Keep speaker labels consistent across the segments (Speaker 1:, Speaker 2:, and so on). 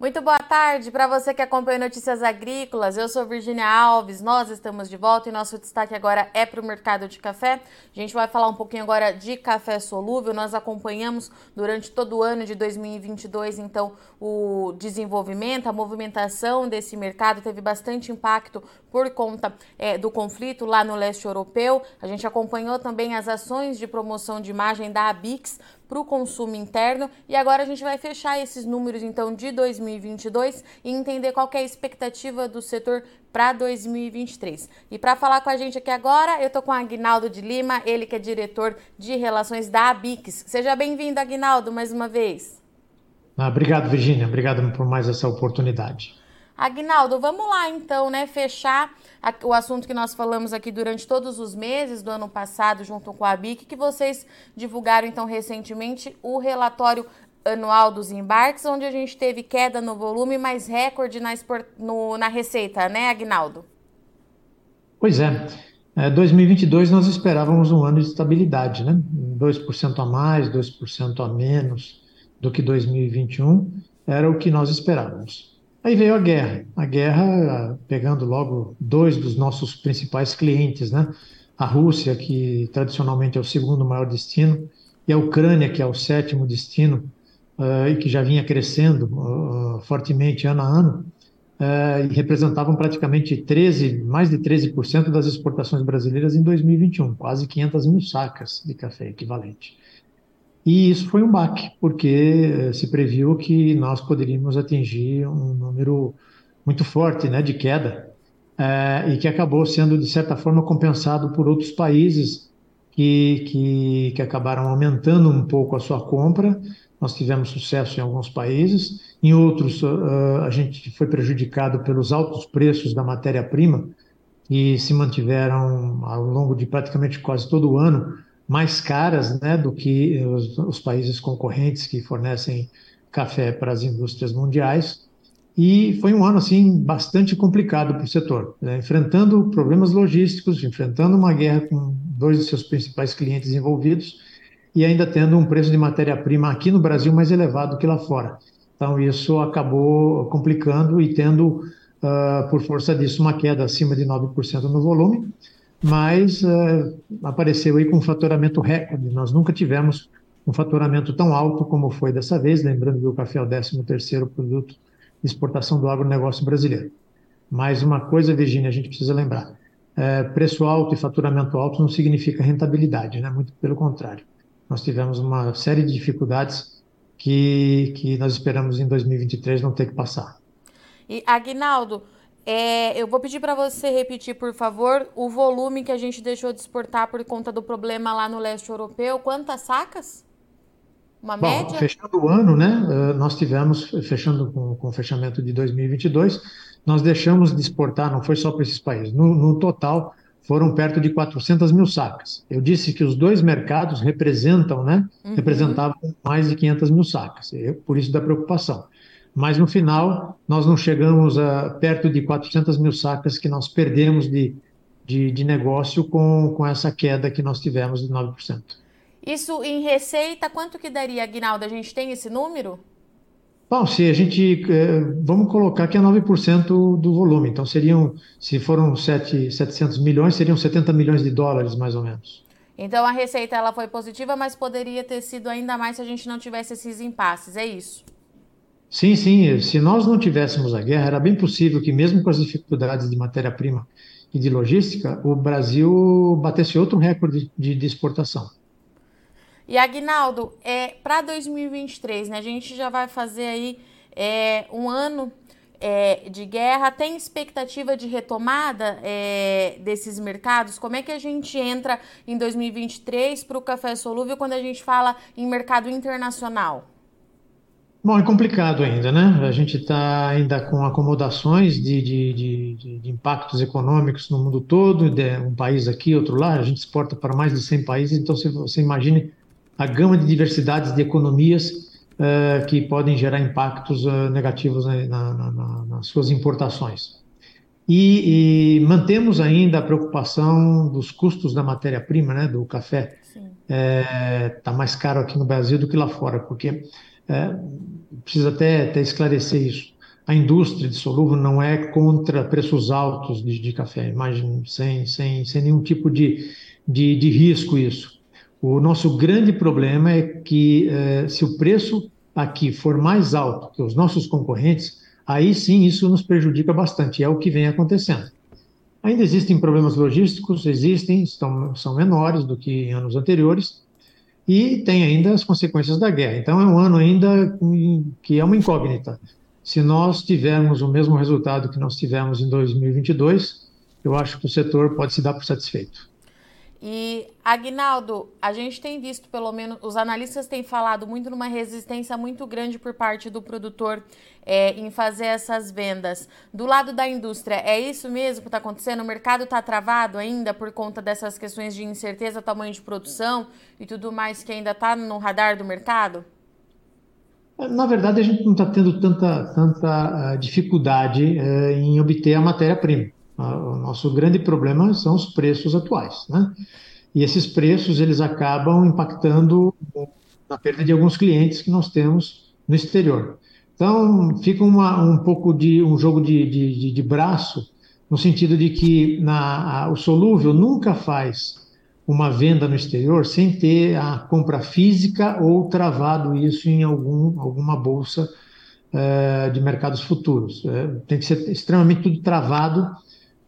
Speaker 1: Muito boa tarde para você que acompanha Notícias Agrícolas. Eu sou Virginia Alves. Nós estamos de volta e nosso destaque agora é para o mercado de café. A gente vai falar um pouquinho agora de café solúvel. Nós acompanhamos durante todo o ano de 2022, então, o desenvolvimento, a movimentação desse mercado teve bastante impacto por conta é, do conflito lá no leste europeu. A gente acompanhou também as ações de promoção de imagem da Abix para o consumo interno. E agora a gente vai fechar esses números então de 2022 e entender qual é a expectativa do setor para 2023. E para falar com a gente aqui agora, eu estou com o Aguinaldo de Lima, ele que é diretor de relações da Abix. Seja bem-vindo, Aguinaldo, mais uma vez.
Speaker 2: Ah, obrigado, Virginia. Obrigado por mais essa oportunidade.
Speaker 1: Agnaldo, vamos lá então, né, fechar o assunto que nós falamos aqui durante todos os meses do ano passado, junto com a BIC, que vocês divulgaram então recentemente o relatório anual dos embarques, onde a gente teve queda no volume, mas recorde na, export... no... na receita, né, Agnaldo?
Speaker 2: Pois é. é. 2022 nós esperávamos um ano de estabilidade, né? 2% a mais, 2% a menos do que 2021 era o que nós esperávamos. Aí veio a guerra. A guerra pegando logo dois dos nossos principais clientes, né? A Rússia, que tradicionalmente é o segundo maior destino, e a Ucrânia, que é o sétimo destino, uh, e que já vinha crescendo uh, fortemente ano a ano, uh, e representavam praticamente 13, mais de 13% das exportações brasileiras em 2021, quase 500 mil sacas de café equivalente. E isso foi um baque, porque eh, se previu que nós poderíamos atingir um número muito forte né, de queda, é, e que acabou sendo, de certa forma, compensado por outros países que, que, que acabaram aumentando um pouco a sua compra. Nós tivemos sucesso em alguns países, em outros uh, a gente foi prejudicado pelos altos preços da matéria-prima, que se mantiveram ao longo de praticamente quase todo o ano mais caras né, do que os, os, países concorrentes que fornecem café para as indústrias mundiais. E foi um ano assim bastante complicado para o setor, né, enfrentando problemas logísticos, enfrentando uma guerra com dois de seus principais clientes envolvidos e ainda tendo um preço de matéria-prima aqui no Brasil mais elevado que lá fora. Então isso acabou complicando e tendo, uh, por força disso, uma queda acima de 9% no volume mas uh, apareceu aí com um faturamento recorde. Nós nunca tivemos um faturamento tão alto como foi dessa vez, lembrando que o café é o 13º produto de exportação do agronegócio brasileiro. Mais uma coisa, Virginia, a gente precisa lembrar. É, preço alto e faturamento alto não significa rentabilidade, né? muito pelo contrário. Nós tivemos uma série de dificuldades que, que nós esperamos em 2023 não ter que passar.
Speaker 1: E, Aguinaldo, é, eu vou pedir para você repetir, por favor, o volume que a gente deixou de exportar por conta do problema lá no leste europeu. Quantas sacas?
Speaker 2: Uma Bom, média? Fechando o ano, né? Eh, nós tivemos, fechando com, com o fechamento de 2022, nós deixamos de exportar, não foi só para esses países, no, no total foram perto de 400 mil sacas. Eu disse que os dois mercados representam, né? Uhum. Representavam mais de 500 mil sacas, por isso da preocupação mas no final nós não chegamos a perto de 400 mil sacas que nós perdemos de, de, de negócio com, com essa queda que nós tivemos de 9%.
Speaker 1: Isso em receita, quanto que daria, Aguinaldo? A gente tem esse número?
Speaker 2: Bom, se a gente. Eh, vamos colocar que é 9% do volume. Então, seriam, se foram 7, 700 milhões, seriam 70 milhões de dólares, mais ou menos.
Speaker 1: Então, a receita ela foi positiva, mas poderia ter sido ainda mais se a gente não tivesse esses impasses, é isso?
Speaker 2: Sim, sim. Se nós não tivéssemos a guerra, era bem possível que, mesmo com as dificuldades de matéria-prima e de logística, o Brasil batesse outro recorde de, de exportação.
Speaker 1: E Agnaldo, é, para 2023, né, a gente já vai fazer aí é, um ano é, de guerra. Tem expectativa de retomada é, desses mercados? Como é que a gente entra em 2023 para o café solúvel quando a gente fala em mercado internacional?
Speaker 2: Bom, é complicado ainda, né? A gente está ainda com acomodações de, de, de, de, impactos econômicos no mundo todo, de um país aqui, outro lá, a gente exporta para mais de 100 países, então você, você imagine a gama de diversidades de economias uh, que podem gerar impactos uh, negativos na, na, na, nas suas importações. E, e, mantemos ainda a preocupação dos custos da matéria-prima, né, do café. Está é, tá mais caro aqui no Brasil do que lá fora, porque é, precisa até, até esclarecer isso. A indústria de solúvel não é contra preços altos de, de café, imagine, sem, sem, sem nenhum tipo de, de, de risco isso. O nosso grande problema é que é, se o preço aqui for mais alto que os nossos concorrentes, aí sim isso nos prejudica bastante, é o que vem acontecendo. Ainda existem problemas logísticos, existem, estão, são menores do que em anos anteriores, e tem ainda as consequências da guerra. Então é um ano ainda que é uma incógnita. Se nós tivermos o mesmo resultado que nós tivemos em 2022, eu acho que o setor pode se dar por satisfeito.
Speaker 1: E, Agnaldo, a gente tem visto, pelo menos, os analistas têm falado muito numa resistência muito grande por parte do produtor é, em fazer essas vendas. Do lado da indústria, é isso mesmo que está acontecendo? O mercado está travado ainda por conta dessas questões de incerteza, tamanho de produção e tudo mais que ainda está no radar do mercado?
Speaker 2: Na verdade, a gente não está tendo tanta, tanta ah, dificuldade uh, em obter a matéria-prima. O nosso grande problema são os preços atuais, né? E esses preços eles acabam impactando na perda de alguns clientes que nós temos no exterior. Então fica uma, um pouco de um jogo de, de, de braço no sentido de que na, a, o solúvel nunca faz uma venda no exterior sem ter a compra física ou travado isso em algum, alguma bolsa é, de mercados futuros. É, tem que ser extremamente tudo travado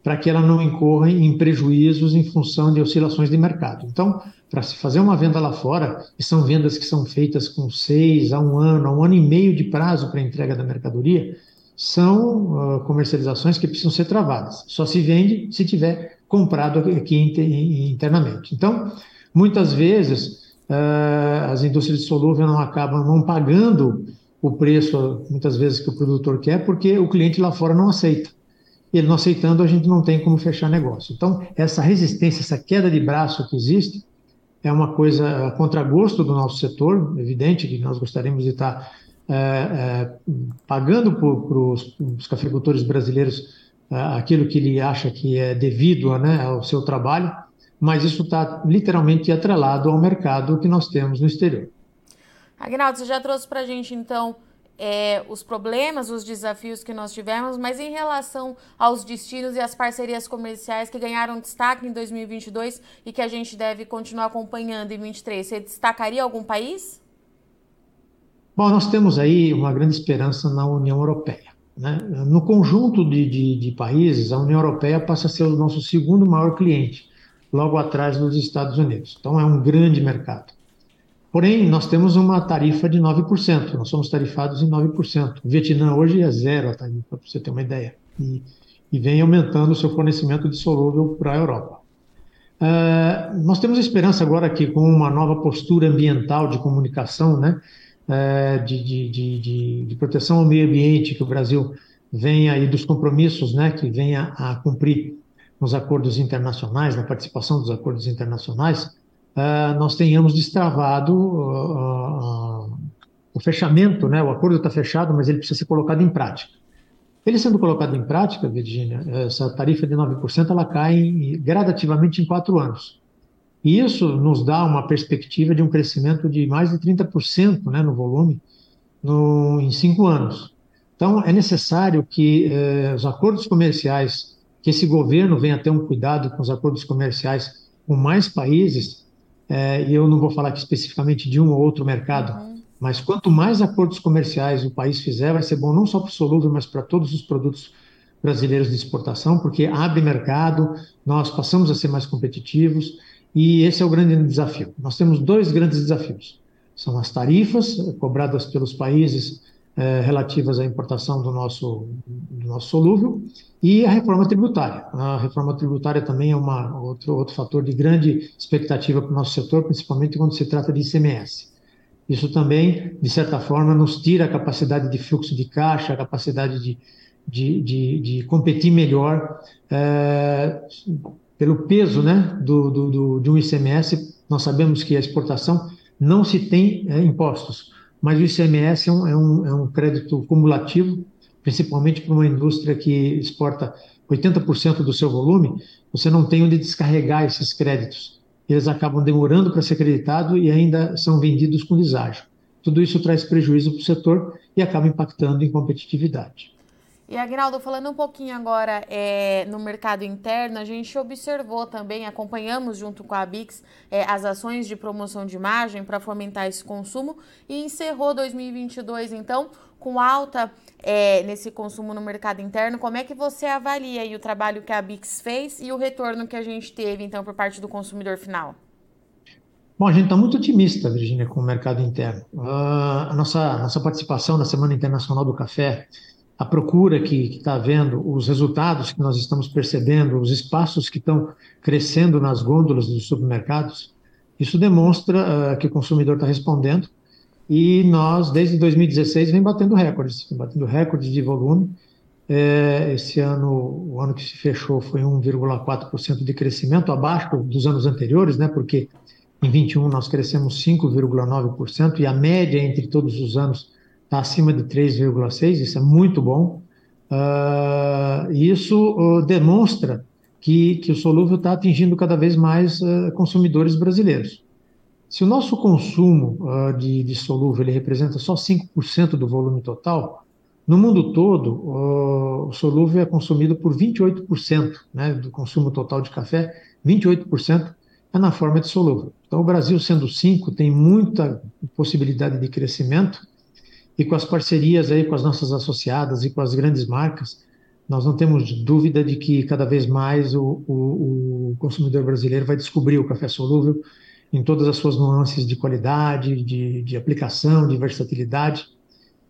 Speaker 2: para que ela não incorra em prejuízos em função de oscilações de mercado. Então, para se fazer uma venda lá fora, e são vendas que são feitas com seis a um ano, a um ano e meio de prazo para entrega da mercadoria, são uh, comercializações que precisam ser travadas. Só se vende se tiver comprado aqui internamente. Então, muitas vezes, uh, as indústrias de solúvel não acabam não pagando o preço, muitas vezes, que o produtor quer, porque o cliente lá fora não aceita ele não aceitando, a gente não tem como fechar negócio. Então, essa resistência, essa queda de braço que existe, é uma coisa a contragosto do nosso setor, evidente que nós gostaríamos de estar é, é, pagando para os cafeicultores brasileiros é, aquilo que ele acha que é devido né, ao seu trabalho, mas isso está literalmente atrelado ao mercado que nós temos no exterior.
Speaker 1: Agnaldo, você já trouxe para a gente, então, é, os problemas, os desafios que nós tivemos, mas em relação aos destinos e às parcerias comerciais que ganharam destaque em 2022 e que a gente deve continuar acompanhando em 2023, você destacaria algum país?
Speaker 2: Bom, nós temos aí uma grande esperança na União Europeia. Né? No conjunto de, de, de países, a União Europeia passa a ser o nosso segundo maior cliente, logo atrás dos Estados Unidos. Então, é um grande mercado. Porém, nós temos uma tarifa de 9%, nós somos tarifados em 9%. O Vietnã hoje é zero a tarifa, para você ter uma ideia, e, e vem aumentando o seu fornecimento de solúvel para a Europa. Uh, nós temos esperança agora que com uma nova postura ambiental de comunicação, né, uh, de, de, de, de, proteção ao meio ambiente que o Brasil venha e dos compromissos né, que venha a cumprir nos acordos internacionais, na participação dos acordos internacionais, uh, nós tenhamos destravado uh, o fechamento, né? O acordo está fechado, mas ele precisa ser colocado em prática. Ele sendo colocado em prática, Virginia, essa tarifa de 9% ela cai gradativamente em quatro anos. E isso nos dá uma perspectiva de um crescimento de mais de 30% né, no volume no, em cinco anos. Então, é necessário que eh, os acordos comerciais, que esse governo venha ter um cuidado com os acordos comerciais com mais países, é, e eu não vou falar aqui especificamente de um ou outro mercado, uhum. mas quanto mais acordos comerciais o país fizer, vai ser bom não só para o solúvel, mas para todos os produtos brasileiros de exportação, porque abre mercado, nós passamos a ser mais competitivos, e esse é o grande desafio. Nós temos dois grandes desafios. São as tarifas cobradas pelos países é, relativas à importação do nosso, do nosso solúvel e a reforma tributária. A reforma tributária também é uma, outro, outro fator de grande expectativa para o nosso setor, principalmente quando se trata de ICMS. Isso também, de certa forma, nos tira a capacidade de fluxo de caixa, a capacidade de, de, de, de competir melhor é, pelo peso né, do, do, do, de um ICMS. Nós sabemos que a exportação não se tem é, impostos mas o ICMS é um, é um, é um crédito cumulativo, principalmente para uma indústria que exporta 80% do seu volume, você não tem onde descarregar esses créditos. Eles acabam demorando para ser creditado e ainda são vendidos com deságio. tudo isso traz prejuízo para o setor e acaba impactando em competitividade.
Speaker 1: E Agnaldo, falando um pouquinho agora é, no mercado interno, a gente observou também, acompanhamos junto com a Bix é, as ações de promoção de margem para fomentar esse consumo e encerrou 2022, então, com alta é, nesse consumo no mercado interno. Como é que você avalia o trabalho que a Bix fez e o retorno que a gente teve, então, por parte do consumidor final?
Speaker 2: Bom, a gente está muito otimista, Virginia, com o mercado interno. Uh, a nossa, nossa participação na Semana Internacional do Café a procura que está havendo, os resultados que nós estamos percebendo, os espaços que estão crescendo nas gôndolas dos supermercados, isso demonstra uh, que o consumidor está respondendo e nós, desde 2016, vem batendo recordes, vem batendo recordes de volume. É, esse ano, o ano que se fechou foi 1,4% de crescimento, abaixo dos anos anteriores, né, porque em 21 nós crescemos 5,9% e a média entre todos os anos está acima de 3,6, isso é muito bom. Uh, isso uh, demonstra que, que o solúvel está atingindo cada vez mais uh, consumidores brasileiros. Se o nosso consumo de, de, solúvel ele representa só 5% do volume total, no mundo todo, o solúvel é consumido por 28% né, do consumo total de café, 28% é na forma de solúvel. Então, o Brasil, sendo 5%, tem muita possibilidade de crescimento e com as parcerias aí com as nossas associadas e com as grandes marcas, nós não temos dúvida de que cada vez mais o, o, o consumidor brasileiro vai descobrir o café solúvel em todas as suas nuances de qualidade, de, de aplicação, de versatilidade.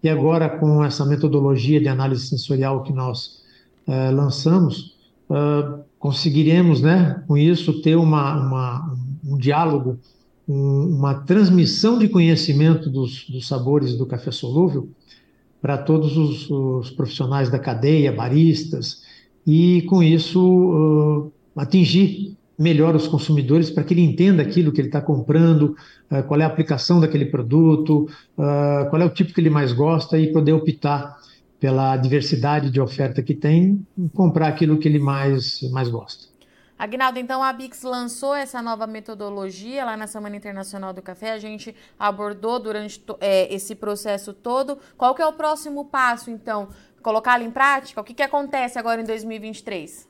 Speaker 2: E agora, com essa metodologia de análise sensorial que nós uh, lançamos, uh, conseguiremos, né, com isso, ter uma, uma, um diálogo um, uma transmissão de conhecimento dos, dos sabores do café solúvel para todos os, os, profissionais da cadeia, baristas, e com isso uh, atingir melhor os consumidores para que ele entenda aquilo que ele está comprando, uh, qual é a aplicação daquele produto, uh, qual é o tipo que ele mais gosta e poder optar pela diversidade de oferta que tem, comprar aquilo que ele mais, mais gosta.
Speaker 1: Agnaldo, então a Bix lançou essa nova metodologia lá na Semana Internacional do Café. A gente abordou durante é, esse processo todo. Qual que é o próximo passo, então? Colocá-la em prática? O que, que acontece agora em 2023?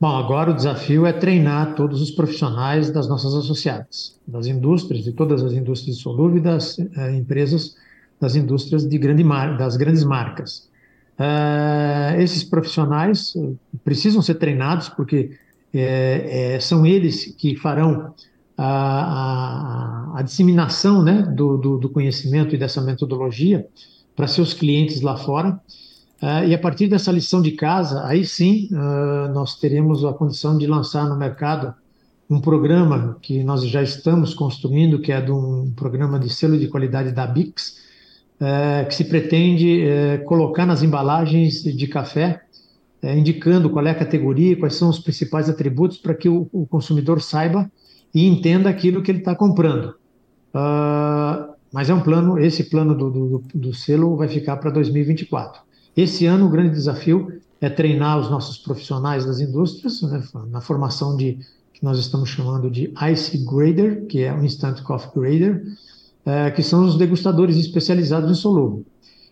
Speaker 2: Bom, agora o desafio é treinar todos os profissionais das nossas associadas, das indústrias, de todas as indústrias de solúvel e das é, empresas das indústrias de grande mar, das grandes marcas. Uh, esses profissionais precisam ser treinados porque é, é, são eles que farão a, a, a disseminação né, do, do, do, conhecimento e dessa metodologia para seus clientes lá fora. Uh, e a partir dessa lição de casa, aí sim uh, nós teremos a condição de lançar no mercado um programa que nós já estamos construindo, que é de um programa de selo de qualidade da Bix, é, que se pretende é, colocar nas embalagens de café, é, indicando qual é a categoria, quais são os principais atributos para que o, o, consumidor saiba e entenda aquilo que ele está comprando. Uh, mas é um plano, esse plano do, do, do selo vai ficar para 2024. Esse ano o grande desafio é treinar os nossos profissionais das indústrias né, na formação de que nós estamos chamando de Ice Grader, que é o Instant Coffee Grader, é, que são os degustadores especializados em solúvel.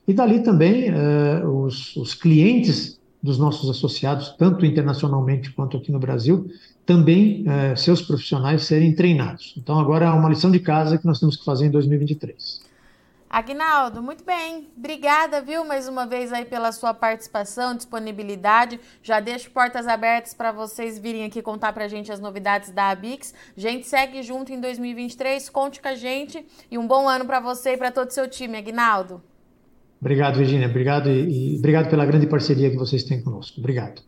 Speaker 2: E dali também é, os, os, clientes dos nossos associados, tanto internacionalmente quanto aqui no Brasil, também é, seus profissionais serem treinados. Então agora é uma lição de casa que nós temos que fazer em 2023.
Speaker 1: Agnaldo, muito bem. Obrigada, viu, mais uma vez aí pela sua participação, disponibilidade. Já deixo portas abertas para vocês virem aqui contar para a gente as novidades da Abix. Gente, segue junto em 2023, conte com a gente e um bom ano para você e para todo o seu time, Agnaldo.
Speaker 2: Obrigado, Virginia. Obrigado e, e obrigado pela grande parceria que vocês têm conosco. Obrigado.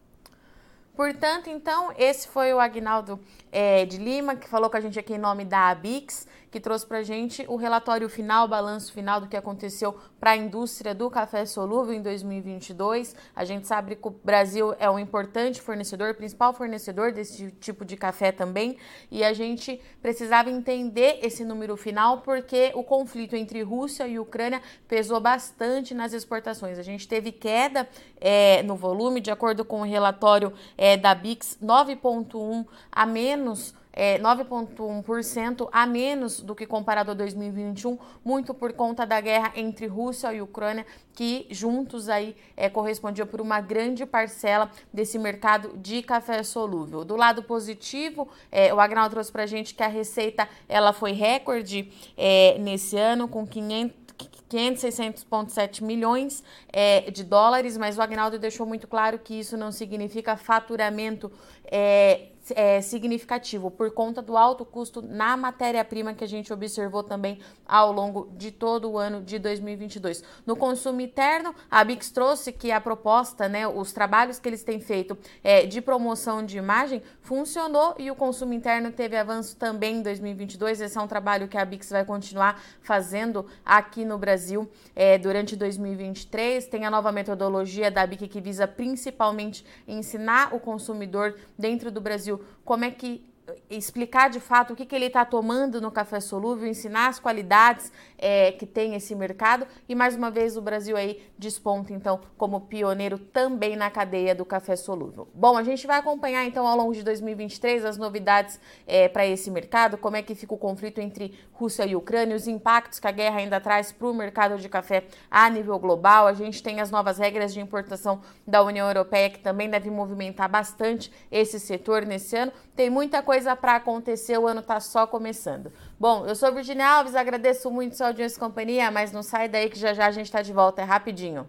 Speaker 1: Portanto, então, esse foi o Agnaldo é, de Lima, que falou com a gente aqui em nome da Abix, que trouxe para a gente o relatório final, o balanço final do que aconteceu para a indústria do café solúvel em 2022. A gente sabe que o Brasil é um importante fornecedor, principal fornecedor desse tipo de café também, e a gente precisava entender esse número final porque o conflito entre Rússia e Ucrânia pesou bastante nas exportações. A gente teve queda é, no volume, de acordo com o relatório é, da Bix, 9,1 a menos é, 9,1% a menos do que comparado a 2021, muito por conta da guerra entre Rússia e Ucrânia, que juntos aí é, correspondia por uma grande parcela desse mercado de café solúvel. Do lado positivo, é, o Agnaldo trouxe para gente que a receita ela foi recorde é, nesse ano, com 500 500, milhões é, de dólares, mas o Agnaldo deixou muito claro que isso não significa faturamento é, é, significativo por conta do alto custo na matéria-prima que a gente observou também ao longo de todo o ano de 2022. No consumo interno, a Bix trouxe que a proposta, né, os trabalhos que eles têm feito é, de promoção de imagem funcionou e o consumo interno teve avanço também em 2022. Esse é um trabalho que a Bix vai continuar fazendo aqui no Brasil é, durante 2023. Tem a nova metodologia da Bic que visa principalmente ensinar o consumidor dentro do Brasil como é que explicar de fato o que, que ele está tomando no café solúvel, ensinar as qualidades é, que tem esse mercado e mais uma vez o Brasil aí desponta então como pioneiro também na cadeia do café solúvel. Bom, a gente vai acompanhar então ao longo de 2023 as novidades é, para esse mercado, como é que fica o conflito entre Rússia e Ucrânia, os impactos que a guerra ainda traz para o mercado de café a nível global. A gente tem as novas regras de importação da União Europeia que também deve movimentar bastante esse setor nesse ano. Tem muita coisa para acontecer, o ano está só começando. Bom, eu sou Virginia Alves, agradeço muito sua audiência e companhia, mas não sai daí que já já a gente está de volta, é rapidinho.